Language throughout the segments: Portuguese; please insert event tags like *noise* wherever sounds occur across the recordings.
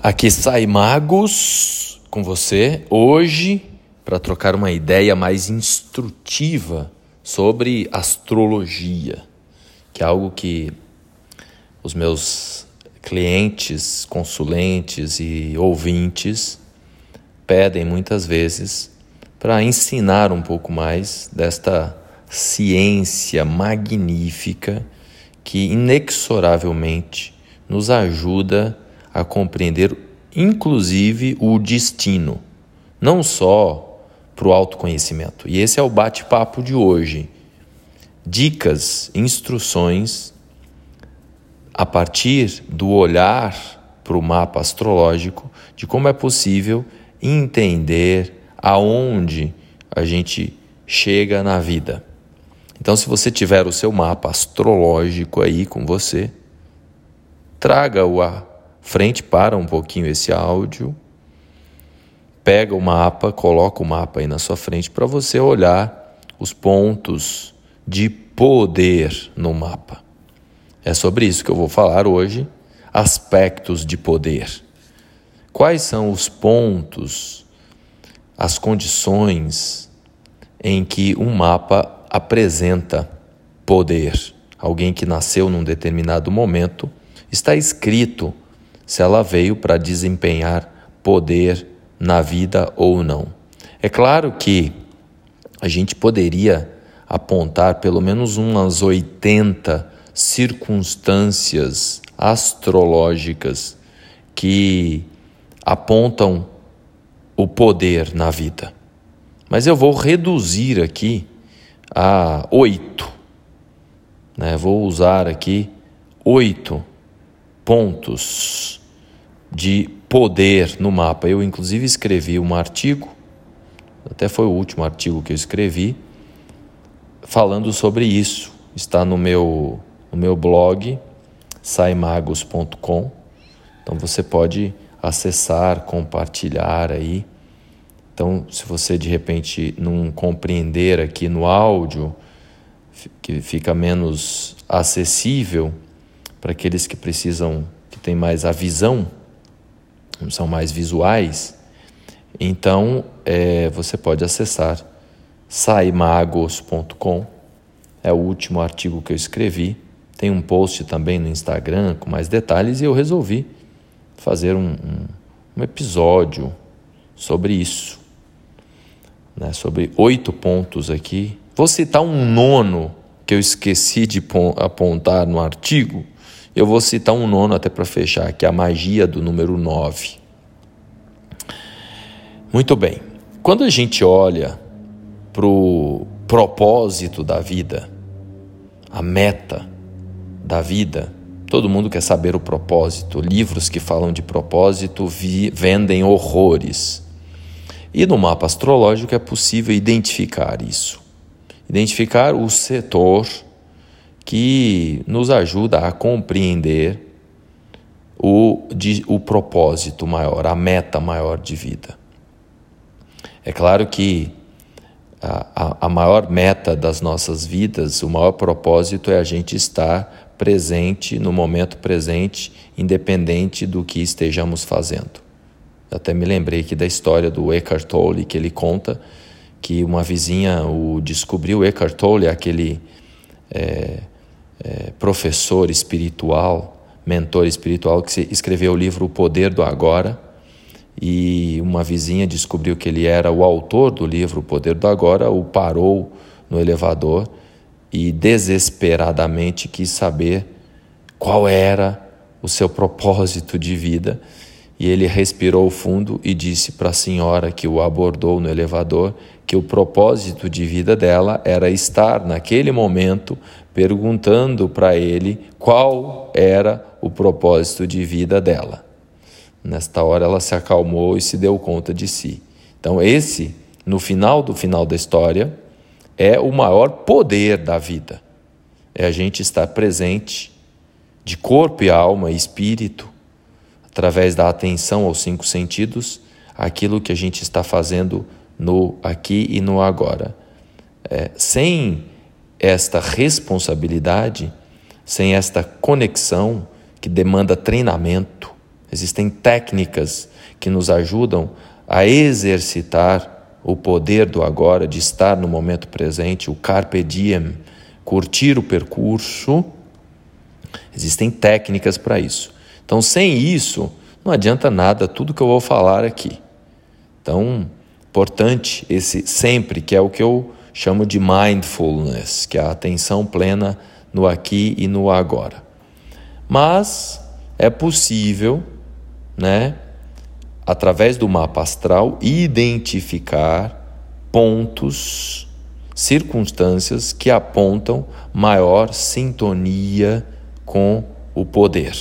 Aqui sai Magos com você hoje para trocar uma ideia mais instrutiva sobre astrologia, que é algo que os meus clientes, consulentes e ouvintes pedem muitas vezes para ensinar um pouco mais desta ciência magnífica que inexoravelmente nos ajuda a compreender, inclusive, o destino, não só para o autoconhecimento. E esse é o bate-papo de hoje. Dicas, instruções a partir do olhar para o mapa astrológico de como é possível entender aonde a gente chega na vida. Então, se você tiver o seu mapa astrológico aí com você, traga-o a frente para um pouquinho esse áudio, pega o mapa, coloca o mapa aí na sua frente para você olhar os pontos de poder no mapa. É sobre isso que eu vou falar hoje, aspectos de poder. Quais são os pontos, as condições em que um mapa apresenta poder? Alguém que nasceu num determinado momento, está escrito se ela veio para desempenhar poder na vida ou não. É claro que a gente poderia apontar pelo menos umas 80 circunstâncias astrológicas que apontam o poder na vida. Mas eu vou reduzir aqui a oito. Né? Vou usar aqui oito pontos de poder no mapa. Eu, inclusive, escrevi um artigo, até foi o último artigo que eu escrevi, falando sobre isso. Está no meu, no meu blog, saimagos.com. Então você pode acessar, compartilhar aí. Então, se você de repente não compreender aqui no áudio, que fica menos acessível para aqueles que precisam, que têm mais a visão, são mais visuais, então é, você pode acessar saimagos.com. É o último artigo que eu escrevi. Tem um post também no Instagram com mais detalhes e eu resolvi fazer um, um, um episódio sobre isso. Né, sobre oito pontos aqui. Vou citar um nono que eu esqueci de apontar no artigo eu vou citar um nono até para fechar, que é a magia do número 9. Muito bem. Quando a gente olha para o propósito da vida, a meta da vida, todo mundo quer saber o propósito. Livros que falam de propósito vi, vendem horrores. E no mapa astrológico é possível identificar isso. Identificar o setor que nos ajuda a compreender o, de, o propósito maior, a meta maior de vida. É claro que a, a, maior meta das nossas vidas, o maior propósito é a gente estar presente no momento presente, independente do que estejamos fazendo. Eu até me lembrei aqui da história do Eckhart Tolle, que ele conta que uma vizinha o descobriu. Eckhart Tolle, aquele é, é, professor espiritual, mentor espiritual, que escreveu o livro O Poder do Agora. E uma vizinha descobriu que ele era o autor do livro O Poder do Agora, o parou no elevador e desesperadamente quis saber qual era o seu propósito de vida. E ele respirou fundo e disse para a senhora que o abordou no elevador que o propósito de vida dela era estar naquele momento perguntando para ele qual era o propósito de vida dela. Nesta hora ela se acalmou e se deu conta de si. Então, esse, no final do final da história, é o maior poder da vida. É a gente estar presente de corpo e alma e espírito, através da atenção aos cinco sentidos, aquilo que a gente está fazendo no aqui e no agora. É, sem esta responsabilidade, sem esta conexão que demanda treinamento, Existem técnicas que nos ajudam a exercitar o poder do agora, de estar no momento presente, o carpe diem, curtir o percurso. Existem técnicas para isso. Então, sem isso, não adianta nada tudo que eu vou falar aqui. Então, importante esse sempre, que é o que eu chamo de mindfulness, que é a atenção plena no aqui e no agora. Mas é possível, né, através do mapa astral, identificar pontos, circunstâncias que apontam maior sintonia com o poder.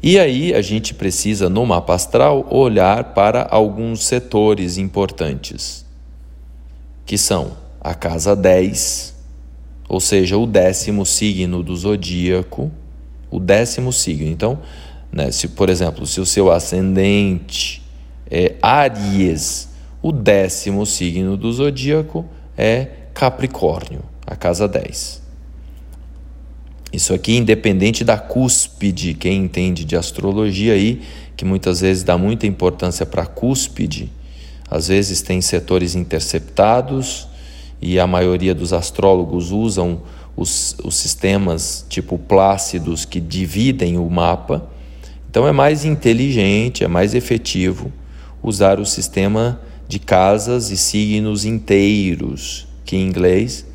E aí a gente precisa, no mapa astral, olhar para alguns setores importantes, que são a casa 10, ou seja, o décimo signo do zodíaco, o décimo signo. Então, né, se, por exemplo, se o seu ascendente é Aries, o décimo signo do zodíaco é Capricórnio, a casa 10. Isso aqui independente da cúspide, quem entende de astrologia aí, que muitas vezes dá muita importância para a cúspide, às vezes tem setores interceptados, e a maioria dos astrólogos usam os, os sistemas tipo plácidos que dividem o mapa. Então é mais inteligente, é mais efetivo usar o sistema de casas e signos inteiros, que em inglês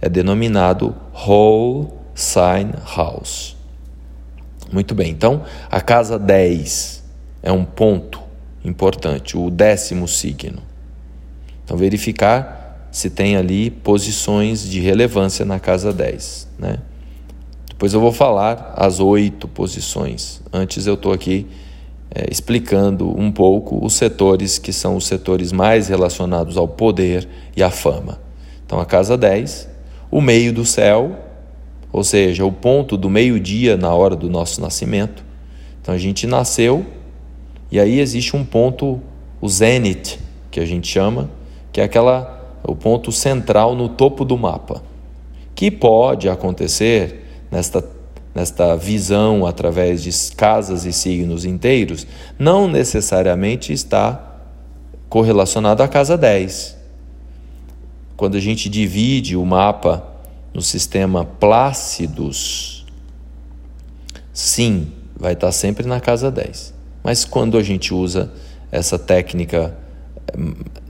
é denominado whole sign house. Muito bem, então a casa 10 é um ponto importante, o décimo signo. Então verificar se tem ali posições de relevância na casa 10. Né? Depois eu vou falar as oito posições. Antes eu estou aqui é, explicando um pouco os setores que são os setores mais relacionados ao poder e à fama. Então a casa 10, o meio do céu, ou seja, o ponto do meio-dia na hora do nosso nascimento. Então a gente nasceu e aí existe um ponto, o zenith, que a gente chama, que é aquela o ponto central no topo do mapa, que pode acontecer nesta, nesta visão através de casas e signos inteiros, não necessariamente está correlacionado à casa 10. Quando a gente divide o mapa no sistema Plácidos, sim, vai estar sempre na casa 10. Mas quando a gente usa essa técnica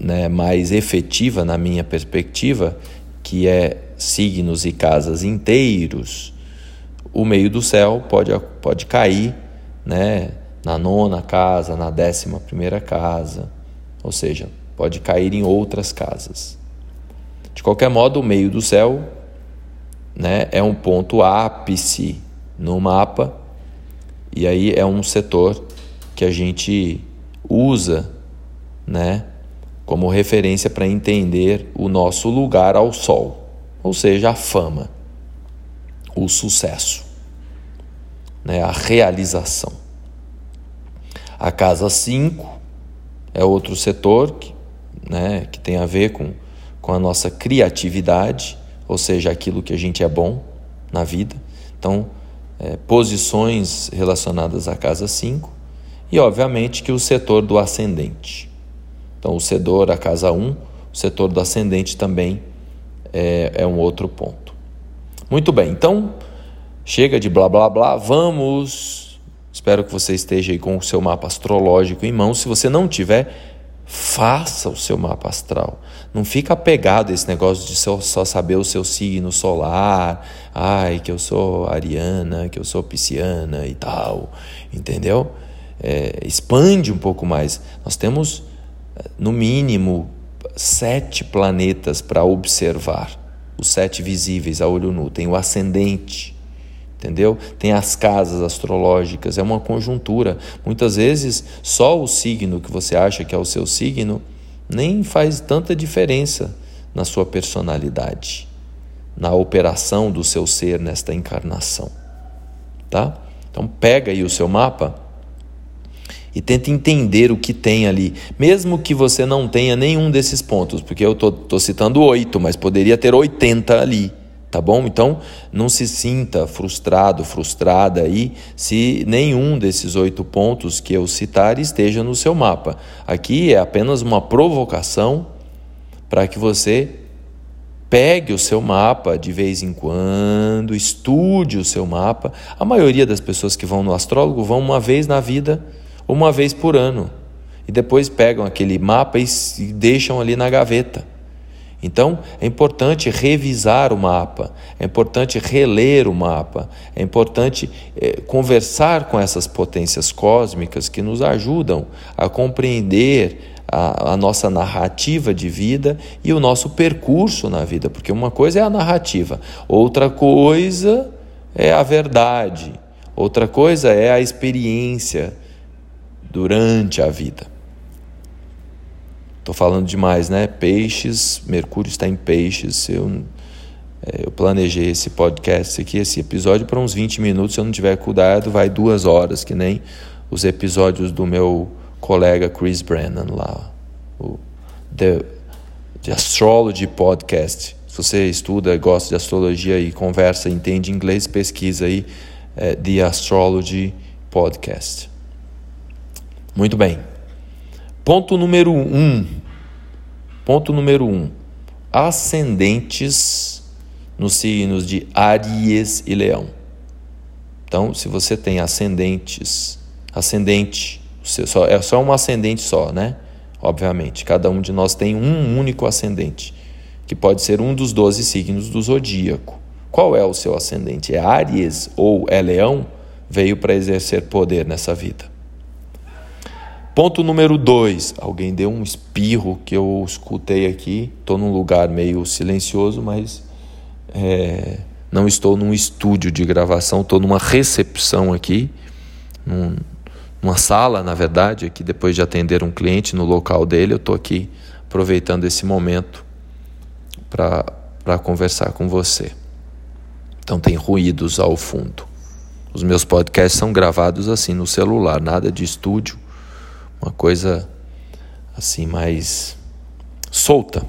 né, mais efetiva na minha perspectiva, que é signos e casas inteiros, o meio do céu pode, pode cair né, na nona casa, na décima primeira casa, ou seja, pode cair em outras casas. De qualquer modo, o meio do céu né, é um ponto ápice no mapa, e aí é um setor que a gente usa né, como referência para entender o nosso lugar ao sol, ou seja, a fama, o sucesso, né, a realização. A casa 5 é outro setor que, né, que tem a ver com, com a nossa criatividade, ou seja, aquilo que a gente é bom na vida. Então, é, posições relacionadas à casa 5 e, obviamente, que o setor do ascendente. Então, o setor, a casa 1, o setor do ascendente também é, é um outro ponto. Muito bem, então chega de blá blá blá, vamos. Espero que você esteja aí com o seu mapa astrológico em mão. Se você não tiver, faça o seu mapa astral. Não fica apegado a esse negócio de só saber o seu signo solar. Ai, que eu sou ariana, que eu sou pisciana e tal. Entendeu? É, expande um pouco mais. Nós temos no mínimo, sete planetas para observar. Os sete visíveis a olho nu. Tem o ascendente, entendeu? Tem as casas astrológicas, é uma conjuntura. Muitas vezes, só o signo que você acha que é o seu signo nem faz tanta diferença na sua personalidade, na operação do seu ser nesta encarnação, tá? Então pega aí o seu mapa e tenta entender o que tem ali, mesmo que você não tenha nenhum desses pontos, porque eu estou citando oito, mas poderia ter 80 ali, Tá bom? Então, não se sinta frustrado, frustrada aí, se nenhum desses oito pontos que eu citar esteja no seu mapa. Aqui é apenas uma provocação para que você pegue o seu mapa de vez em quando, estude o seu mapa. A maioria das pessoas que vão no astrólogo vão uma vez na vida, uma vez por ano, e depois pegam aquele mapa e deixam ali na gaveta. Então, é importante revisar o mapa, é importante reler o mapa, é importante é, conversar com essas potências cósmicas que nos ajudam a compreender a, a, nossa narrativa de vida e o nosso percurso na vida, porque uma coisa é a narrativa, outra coisa é a verdade, outra coisa é a experiência durante a vida. Estou falando demais, né? Peixes, Mercúrio está em peixes. Eu, é, eu planejei esse podcast aqui, esse episódio, para uns 20 minutos. Se eu não tiver cuidado, vai duas horas, que nem os episódios do meu colega Chris Brennan lá, o The, The Astrology Podcast. Se você estuda, gosta de astrologia e conversa, entende inglês, pesquisa aí é, The Astrology Podcast. Muito bem. Ponto número um. Ponto número um. Ascendentes nos signos de Aries e Leão. Então, se você tem ascendentes, ascendente, é só um ascendente só, né? Obviamente, cada um de nós tem um único ascendente, que pode ser um dos doze signos do zodíaco. Qual é o seu ascendente? É Aries ou é Leão? Veio para exercer poder nessa vida. Ponto número dois. Alguém deu um espirro que eu escutei aqui. Estou num lugar meio silencioso, mas é, não estou num estúdio de gravação. Estou numa recepção aqui, num, numa sala, na verdade, aqui depois de atender um cliente no local dele. Eu estou aqui aproveitando esse momento para conversar com você. Então tem ruídos ao fundo. Os meus podcasts são gravados assim no celular, nada de estúdio uma coisa assim mais solta.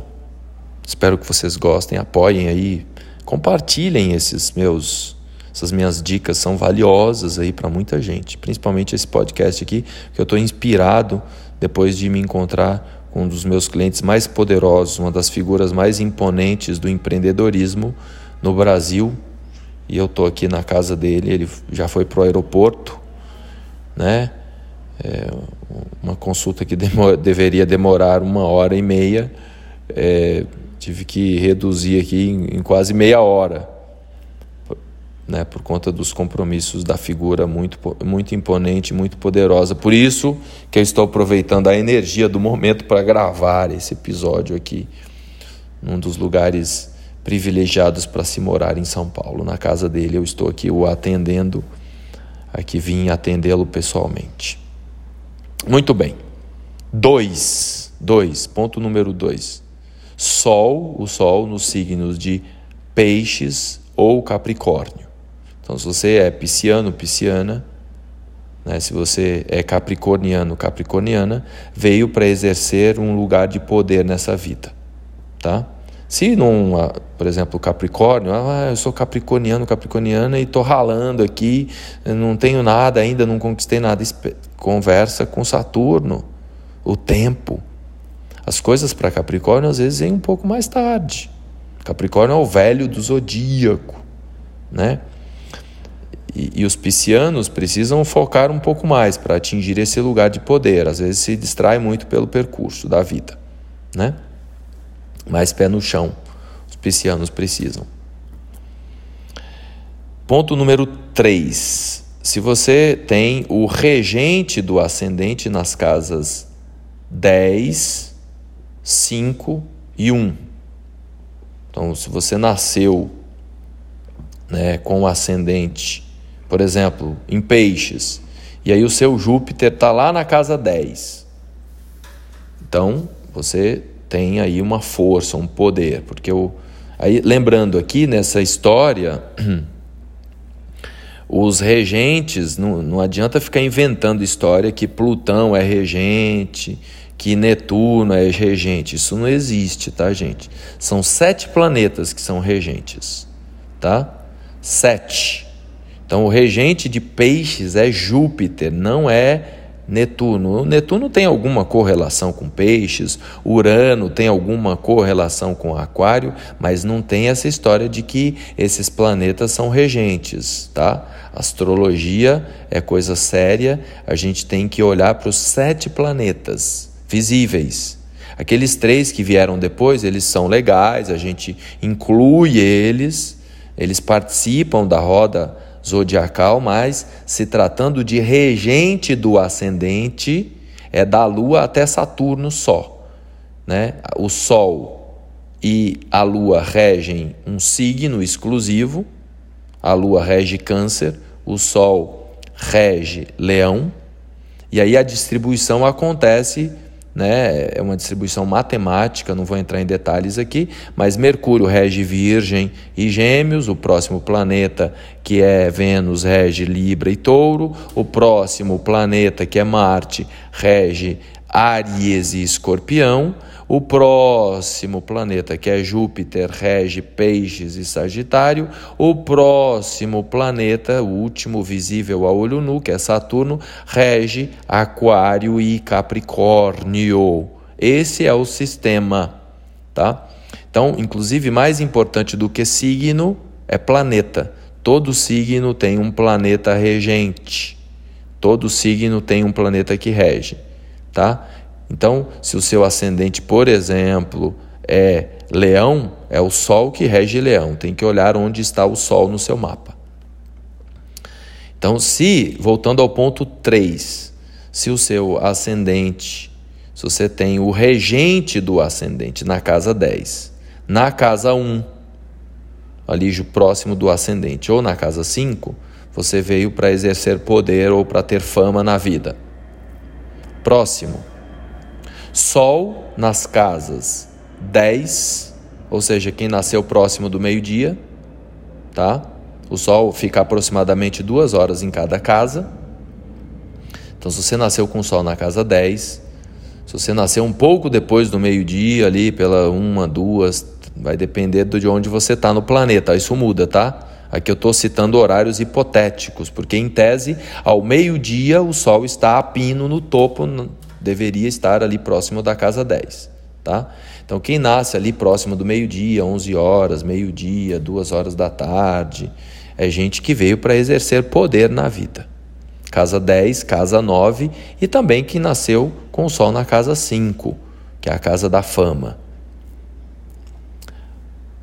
Espero que vocês gostem, apoiem aí, compartilhem esses meus essas minhas dicas são valiosas aí para muita gente, principalmente esse podcast aqui, que eu estou inspirado depois de me encontrar com um dos meus clientes mais poderosos, uma das figuras mais imponentes do empreendedorismo no Brasil. E eu estou aqui na casa dele, ele já foi para o aeroporto, né? É, uma consulta que *laughs* deveria demorar uma hora e meia, é, tive que reduzir aqui em, em, quase meia hora, né, por conta dos compromissos da figura muito, muito imponente, muito poderosa. Por isso que eu estou aproveitando a energia do momento para gravar esse episódio aqui, num dos lugares privilegiados para se morar em São Paulo. Na casa dele, eu estou aqui o atendendo, aqui vim atendê-lo pessoalmente. Muito bem. Dois. Dois. Ponto número dois. Sol, o Sol nos signos de Peixes ou Capricórnio. Então, se você é pisciano, pisciana, né, se você é capricorniano, capricorniana, veio para exercer um lugar de poder nessa vida. Tá? Se não, por exemplo, Capricórnio, ah, eu sou capricorniano, capricorniana e estou ralando aqui, não tenho nada ainda, não conquistei nada. Conversa com Saturno, o tempo. As coisas para Capricórnio às vezes vêm um pouco mais tarde. Capricórnio é o velho do zodíaco, né? E, e os piscianos precisam focar um pouco mais para atingir esse lugar de poder. Às vezes se distrai muito pelo percurso da vida, né? Mais pé no chão. Os piscianos precisam. Ponto número 3. Se você tem o regente do ascendente nas casas 10, 5 e 1. Então, se você nasceu né, com o ascendente, por exemplo, em peixes, e aí o seu Júpiter está lá na casa 10. Então, você tem aí uma força, um poder, porque o aí lembrando aqui nessa história *clears throat* os regentes não, não adianta ficar inventando história que Plutão é regente, que Netuno é regente. Isso não existe, tá, gente? São sete planetas que são regentes. tá? 7. Então, o regente de peixes é Júpiter, não é Netuno. O Netuno tem alguma correlação com peixes, Urano tem alguma correlação com Aquário, mas não tem essa história de que esses planetas são regentes, tá? Astrologia é coisa séria, a gente tem que olhar para os sete planetas visíveis. Aqueles três que vieram depois, eles são legais, a gente inclui eles, eles participam da roda zodiacal, mas se tratando de regente do ascendente, é da Lua até Saturno só. Né? O Sol e a Lua regem um signo exclusivo, a Lua rege Câncer, o Sol rege Leão, e aí a distribuição acontece né? É uma distribuição matemática, não vou entrar em detalhes aqui, mas Mercúrio rege Virgem e Gêmeos, o próximo planeta que é Vênus rege Libra e Touro, o próximo planeta que é Marte rege Áries e Escorpião, o próximo planeta, que é Júpiter, rege Peixes e Sagitário. O próximo planeta, o último visível a olho nu, que é Saturno, rege Aquário e Capricórnio. Esse é o sistema, tá? Então, inclusive, mais importante do que signo é planeta. Todo signo tem um planeta regente. Todo signo tem um planeta que rege, tá? Então, se o seu ascendente, por exemplo, é leão, é o sol que rege leão. Tem que olhar onde está o sol no seu mapa. Então, se, voltando ao ponto 3, se o seu ascendente, se você tem o regente do ascendente na casa 10, na casa 1, ali próximo do ascendente, ou na casa 5, você veio para exercer poder ou para ter fama na vida. Próximo, Sol nas casas 10, ou seja, quem nasceu próximo do meio-dia, tá? O Sol fica aproximadamente duas horas em cada casa. Então, se você nasceu com o Sol na casa 10, se você nasceu um pouco depois do meio-dia, ali pela uma, duas, vai depender de onde você está no planeta. Isso muda, tá? Aqui eu estou citando horários hipotéticos, porque em tese, ao meio-dia, o Sol está a pino no topo deveria estar ali próximo da casa 10, tá? Então quem nasce ali próximo do meio-dia, 11 horas, meio-dia, 2 horas da tarde, é gente que veio para exercer poder na vida. Casa 10, casa 9 e também quem nasceu com o sol na casa 5, que é a casa da fama.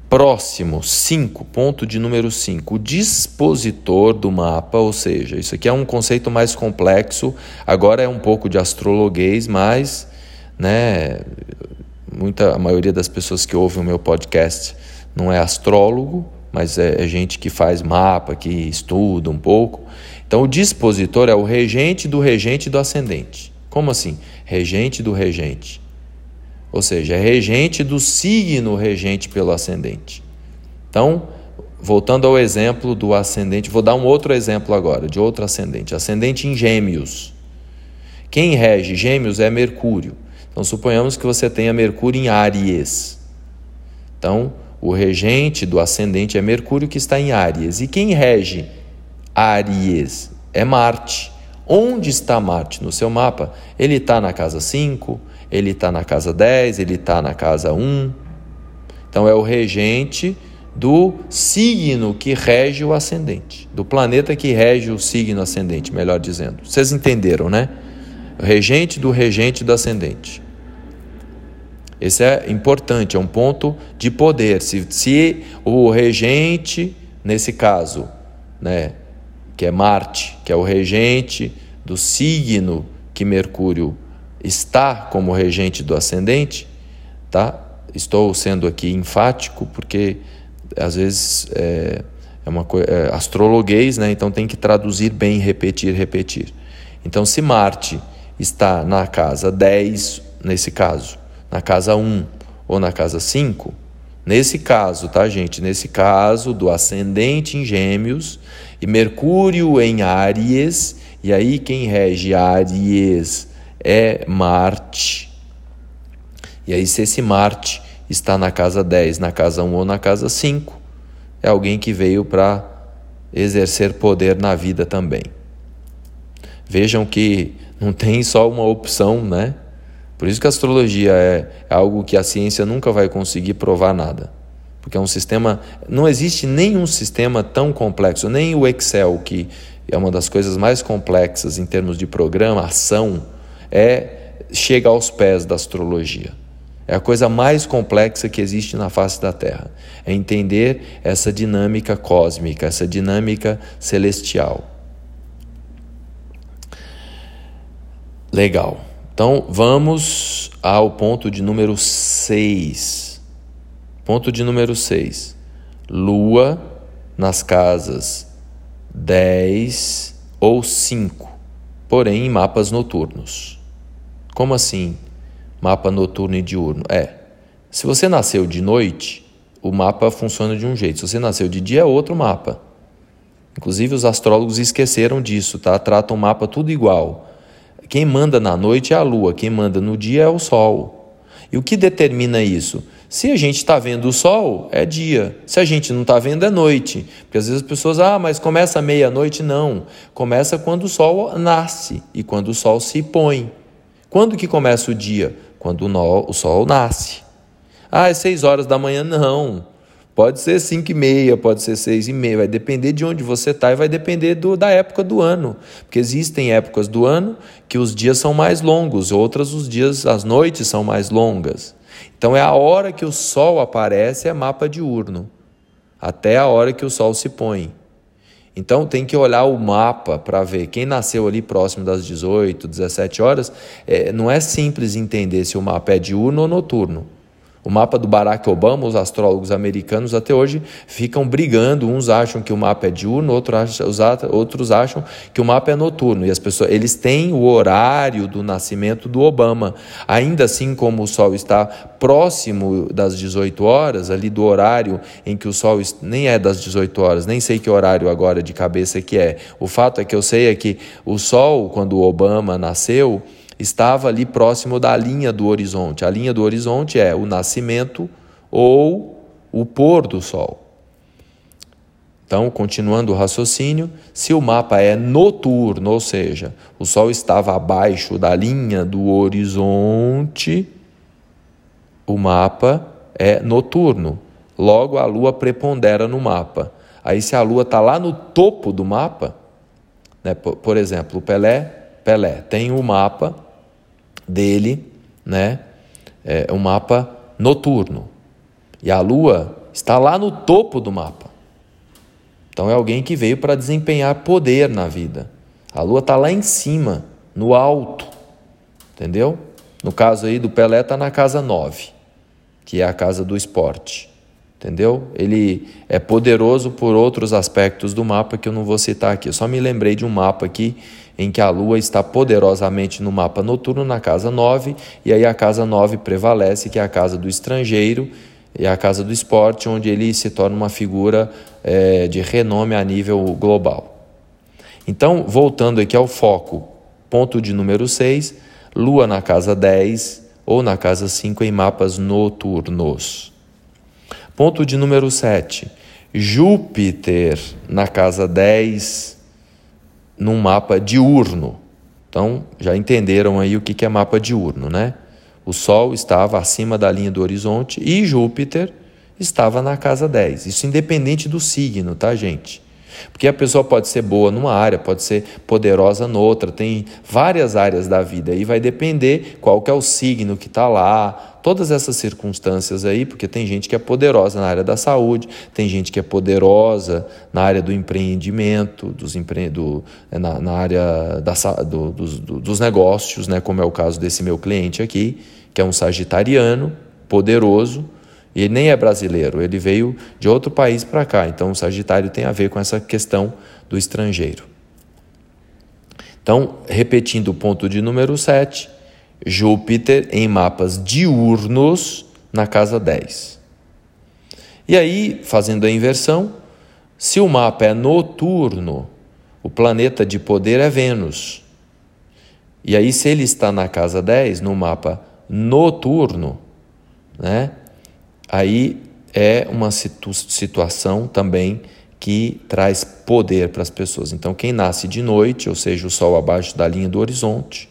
Próximo, 5, ponto de número 5, o dispositor do mapa, ou seja, isso aqui é um conceito mais complexo, agora é um pouco de astrologuês, mas né, muita, a maioria das pessoas que ouvem o meu podcast não é astrólogo, mas é, é gente que faz mapa, que estuda um pouco. Então, o dispositor é o regente do regente do ascendente. Como assim? Regente do regente ou seja, é regente do signo regente pelo ascendente. Então, voltando ao exemplo do ascendente, vou dar um outro exemplo agora, de outro ascendente, ascendente em Gêmeos. Quem rege Gêmeos é Mercúrio. Então, suponhamos que você tenha Mercúrio em Áries. Então, o regente do ascendente é Mercúrio que está em Áries. E quem rege Áries é Marte. Onde está Marte no seu mapa? Ele está na casa 5, ele está na casa 10, ele está na casa 1. Então é o regente do signo que rege o ascendente, do planeta que rege o signo ascendente, melhor dizendo. Vocês entenderam, né? O regente do regente do ascendente. Esse é importante, é um ponto de poder. Se, se o regente, nesse caso, né, que é Marte, que é o regente do signo que Mercúrio está como regente do ascendente, tá? Estou sendo aqui enfático porque às vezes é, é uma é, astrologuês, né? Então tem que traduzir bem, repetir, repetir. Então se Marte está na casa 10, nesse caso, na casa 1 ou na casa 5, nesse caso, tá, gente? Nesse caso do ascendente em Gêmeos e Mercúrio em Áries, e aí quem rege Áries é Marte. E aí, se esse Marte está na casa 10, na casa 1 ou na casa 5, é alguém que veio para exercer poder na vida também. Vejam que não tem só uma opção, né? Por isso que a astrologia é, é algo que a ciência nunca vai conseguir provar nada. Porque é um sistema. Não existe nenhum sistema tão complexo, nem o Excel, que é uma das coisas mais complexas em termos de programação, é chega aos pés da astrologia. É a coisa mais complexa que existe na face da Terra. É entender essa dinâmica cósmica, essa dinâmica celestial. Legal. Então vamos ao ponto de número 6. Ponto de número 6. Lua nas casas 10 ou 5, porém em mapas noturnos. Como assim? Mapa noturno e diurno. É. Se você nasceu de noite, o mapa funciona de um jeito. Se você nasceu de dia, é outro mapa. Inclusive, os astrólogos esqueceram disso, tá? Tratam o mapa tudo igual. Quem manda na noite é a lua, quem manda no dia é o sol. E o que determina isso? Se a gente está vendo o sol, é dia. Se a gente não está vendo, é noite. Porque às vezes as pessoas, ah, mas começa meia-noite. Não. Começa quando o sol nasce e quando o sol se põe. Quando que começa o dia? quando o sol nasce. Ah, é seis horas da manhã? Não. Pode ser cinco e meia, pode ser seis e meia, vai depender de onde você está e vai depender do, da época do ano. Porque existem épocas do ano que os dias são mais longos, outras os dias, as noites são mais longas. Então é a hora que o sol aparece, é mapa diurno, até a hora que o sol se põe. Então tem que olhar o mapa para ver quem nasceu ali próximo das 18, 17 horas. É, não é simples entender se o mapa é diurno ou noturno. O mapa do Barack Obama, os astrólogos americanos até hoje ficam brigando. Uns acham que o mapa é diurno, outros acham que o mapa é noturno. E as pessoas, eles têm o horário do nascimento do Obama. Ainda assim, como o Sol está próximo das 18 horas, ali do horário em que o Sol nem é das 18 horas, nem sei que horário agora de cabeça que é. O fato é que eu sei é que o Sol, quando o Obama nasceu, estava ali próximo da linha do horizonte. A linha do horizonte é o nascimento ou o pôr do sol. Então, continuando o raciocínio, se o mapa é noturno, ou seja, o sol estava abaixo da linha do horizonte, o mapa é noturno. Logo, a lua prepondera no mapa. Aí, se a lua está lá no topo do mapa, né, por, por exemplo, o Pelé, Pelé tem o um mapa dele, né? É um mapa noturno. E a lua está lá no topo do mapa. Então é alguém que veio para desempenhar poder na vida. A lua está lá em cima, no alto. Entendeu? No caso aí do Pelé, está na casa 9, que é a casa do esporte. Entendeu? Ele é poderoso por outros aspectos do mapa que eu não vou citar aqui. Eu só me lembrei de um mapa aqui em que a Lua está poderosamente no mapa noturno, na casa 9, e aí a casa 9 prevalece, que é a casa do estrangeiro e a casa do esporte, onde ele se torna uma figura é, de renome a nível global. Então, voltando aqui ao foco, ponto de número 6, Lua na casa 10 ou na casa 5 em mapas noturnos. Ponto de número 7, Júpiter na casa 10 num mapa diurno. Então, já entenderam aí o que é mapa diurno, né? O Sol estava acima da linha do horizonte e Júpiter estava na casa 10. Isso independente do signo, tá, gente? Porque a pessoa pode ser boa numa área, pode ser poderosa noutra, tem várias áreas da vida. E vai depender qual que é o signo que está lá, todas essas circunstâncias aí, porque tem gente que é poderosa na área da saúde, tem gente que é poderosa na área do empreendimento, dos empre... do, é, na, na área da, do, dos, dos negócios, né, como é o caso desse meu cliente aqui, que é um sagitariano, poderoso, e ele nem é brasileiro, ele veio de outro país para cá. Então, o Sagitário tem a ver com essa questão do estrangeiro. Então, repetindo o ponto de número 7, Júpiter em mapas diurnos na casa 10. E aí, fazendo a inversão, se o mapa é noturno, o planeta de poder é Vênus. E aí, se ele está na casa 10, no mapa noturno, né? Aí é uma situ situação também que traz poder para as pessoas. Então, quem nasce de noite, ou seja, o sol abaixo da linha do horizonte,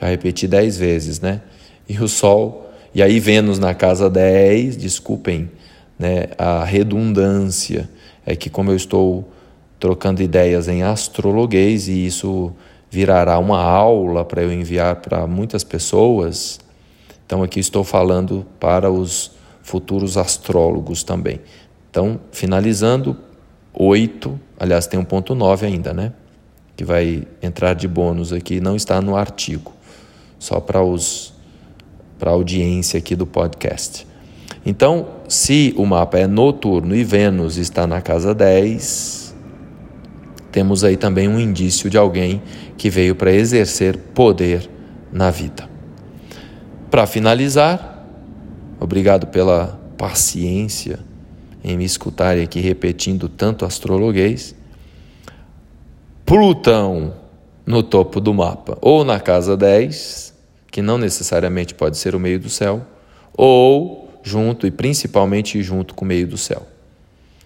já repeti dez vezes, né? E o sol, e aí Vênus na casa 10, desculpem né, a redundância, é que como eu estou trocando ideias em astrologuês e isso virará uma aula para eu enviar para muitas pessoas, então aqui estou falando para os futuros astrólogos também. Então, finalizando, 8, aliás, tem um ponto 9 ainda, né? Que vai entrar de bônus aqui, não está no artigo, só para os para a audiência aqui do podcast. Então, se o mapa é noturno e Vênus está na casa 10, temos aí também um indício de alguém que veio para exercer poder na vida. Para finalizar, obrigado pela paciência em me escutarem aqui repetindo tanto astrologuês. Plutão no topo do mapa, ou na casa 10, que não necessariamente pode ser o meio do céu, ou junto e principalmente junto com o meio do céu.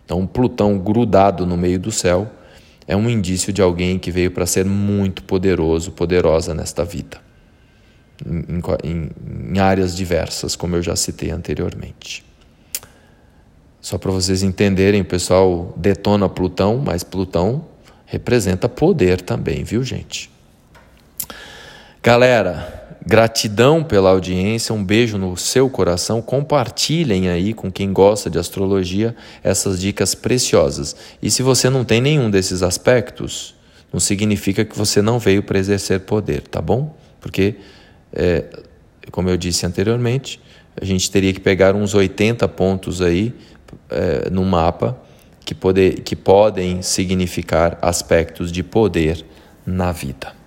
Então, Plutão grudado no meio do céu é um indício de alguém que veio para ser muito poderoso, poderosa nesta vida, em, em, em áreas diversas, como eu já citei anteriormente. Só para vocês entenderem, o pessoal detona Plutão, mas Plutão representa poder também, viu, gente? Galera, gratidão pela audiência, um beijo no seu coração. Compartilhem aí com quem gosta de astrologia essas dicas preciosas. E se você não tem nenhum desses aspectos, não significa que você não veio para exercer poder, tá bom? Porque, é, como eu disse anteriormente, a gente teria que pegar uns 80 pontos aí é, no mapa que, poder, que podem significar aspectos de poder na vida.